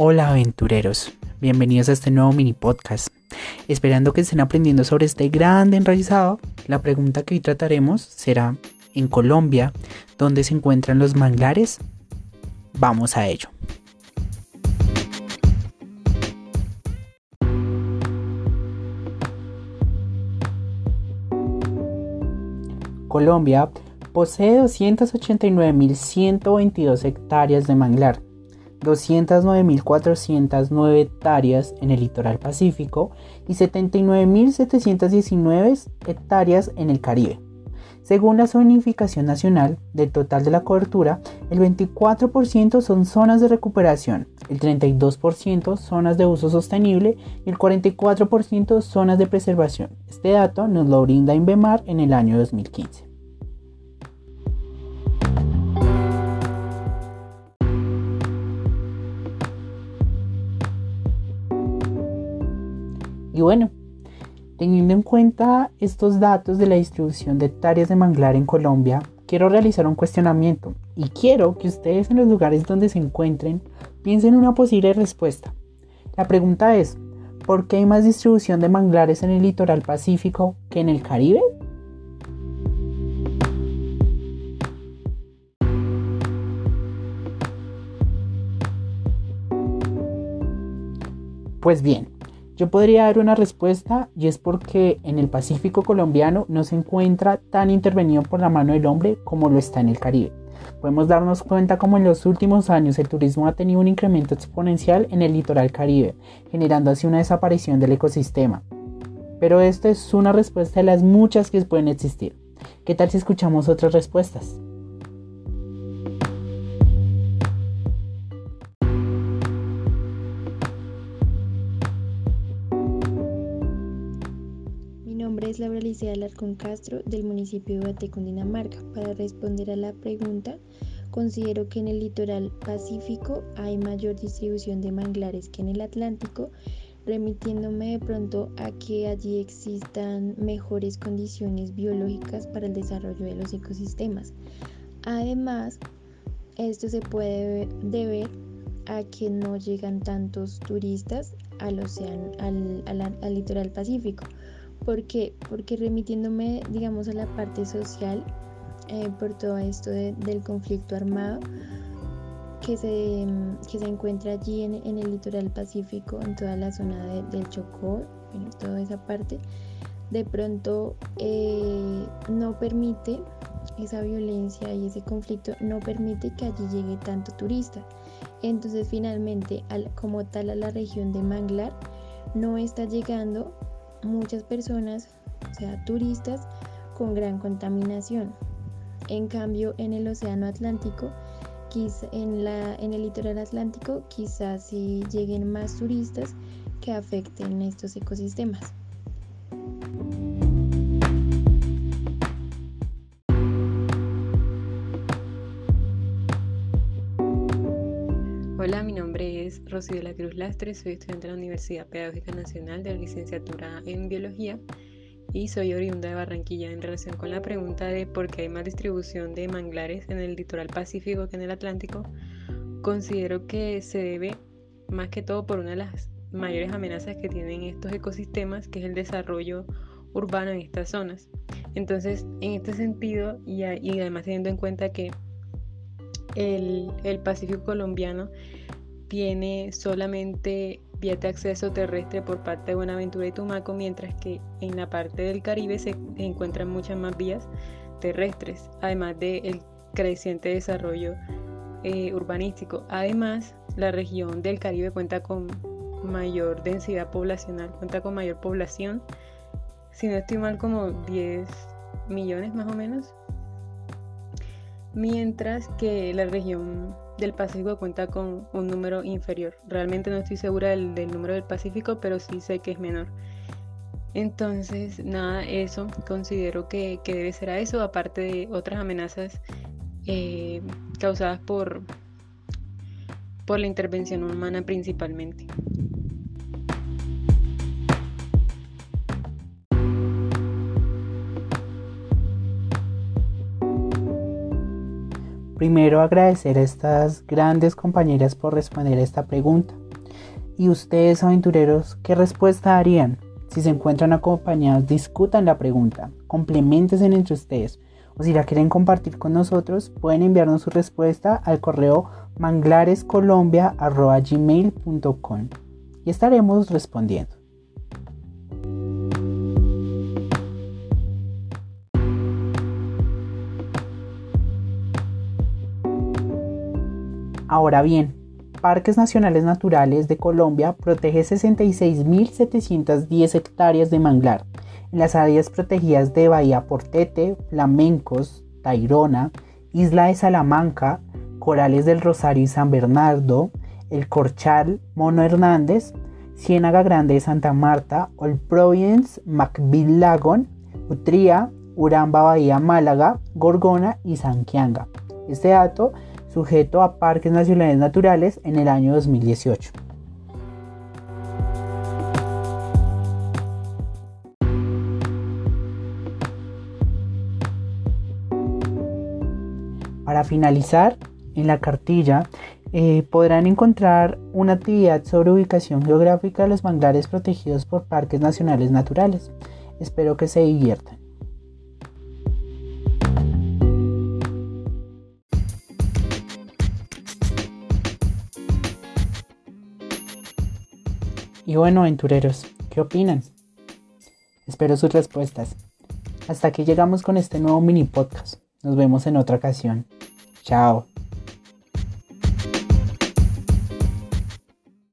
Hola aventureros, bienvenidos a este nuevo mini podcast. Esperando que estén aprendiendo sobre este grande enraizado, la pregunta que hoy trataremos será, ¿en Colombia, dónde se encuentran los manglares? Vamos a ello. Colombia posee 289.122 hectáreas de manglar 209.409 hectáreas en el litoral pacífico y 79.719 hectáreas en el Caribe. Según la zonificación nacional, del total de la cobertura, el 24% son zonas de recuperación, el 32% zonas de uso sostenible y el 44% zonas de preservación. Este dato nos lo brinda INVEMAR en el año 2015. Y bueno, teniendo en cuenta estos datos de la distribución de hectáreas de manglar en Colombia, quiero realizar un cuestionamiento y quiero que ustedes en los lugares donde se encuentren piensen una posible respuesta. La pregunta es, ¿por qué hay más distribución de manglares en el litoral pacífico que en el Caribe? Pues bien, yo podría dar una respuesta y es porque en el Pacífico colombiano no se encuentra tan intervenido por la mano del hombre como lo está en el Caribe. Podemos darnos cuenta como en los últimos años el turismo ha tenido un incremento exponencial en el litoral caribe, generando así una desaparición del ecosistema. Pero esta es una respuesta de las muchas que pueden existir. ¿Qué tal si escuchamos otras respuestas? Es Laura Licea Alarcón Castro del municipio de Guate, Cundinamarca. Para responder a la pregunta, considero que en el litoral pacífico hay mayor distribución de manglares que en el Atlántico, remitiéndome de pronto a que allí existan mejores condiciones biológicas para el desarrollo de los ecosistemas. Además, esto se puede deber a que no llegan tantos turistas al océano, al, al litoral pacífico ¿Por qué? Porque remitiéndome, digamos, a la parte social, eh, por todo esto del conflicto armado que se, que se encuentra allí en, el litoral pacífico, en toda la zona del Chocó, en toda esa parte, de pronto eh, no permite esa violencia y ese conflicto, no permite que allí llegue tanto turista. Entonces finalmente, como tal a la región de Manglar, no está llegando muchas personas, o sea, turistas, con gran contaminación. En cambio, en el Océano Atlántico, en, la, en el litoral atlántico, quizás sí lleguen más turistas que afecten estos ecosistemas. Rocío de la Cruz Lastre, soy estudiante de la Universidad Pedagógica Nacional de la licenciatura en Biología y soy oriunda de Barranquilla en relación con la pregunta de por qué hay más distribución de manglares en el litoral pacífico que en el Atlántico. Considero que se debe más que todo por una de las mayores amenazas que tienen estos ecosistemas, que es el desarrollo urbano en estas zonas. Entonces, en este sentido, y, además teniendo en cuenta que el, Pacífico colombiano tiene solamente vías de acceso terrestre por parte de Buenaventura y Tumaco, mientras que en la parte del Caribe se encuentran muchas más vías terrestres, además del creciente desarrollo eh, urbanístico. Además, la región del Caribe cuenta con mayor densidad poblacional, cuenta con mayor población, si no estoy mal como 10 millones más o menos, mientras que la región del Pacífico cuenta con un número inferior. Realmente no estoy segura del, número del Pacífico, pero sí sé que es menor. Entonces, nada, eso considero que, debe ser a eso, aparte de otras amenazas eh, causadas por, por la intervención humana principalmente. Primero agradecer a estas grandes compañeras por responder a esta pregunta. ¿Y ustedes, aventureros, qué respuesta darían? Si se encuentran acompañados, discutan la pregunta, complementense entre ustedes. O si la quieren compartir con nosotros, pueden enviarnos su respuesta al correo manglarescolombia.gmail.com y estaremos respondiendo. Ahora bien, Parques Nacionales Naturales de Colombia protege 66.710 hectáreas de manglar en las áreas protegidas de Bahía Portete, Flamencos, Tairona, Isla de Salamanca, Corales del Rosario y San Bernardo, El Corchal, Mono Hernández, Ciénaga Grande de Santa Marta, Old Providence, Macville Lagon, Utría, Uramba Bahía Málaga, Gorgona y Sanquianga. Este dato sujeto a Parques Nacionales Naturales en el año 2018. Para finalizar, en la cartilla eh, podrán encontrar una actividad sobre ubicación geográfica de los manglares protegidos por parques nacionales naturales. Espero que se diviertan. Y bueno, aventureros, ¿qué opinan? Espero sus respuestas. Hasta aquí llegamos con este nuevo mini podcast. Nos vemos en otra ocasión. Chao.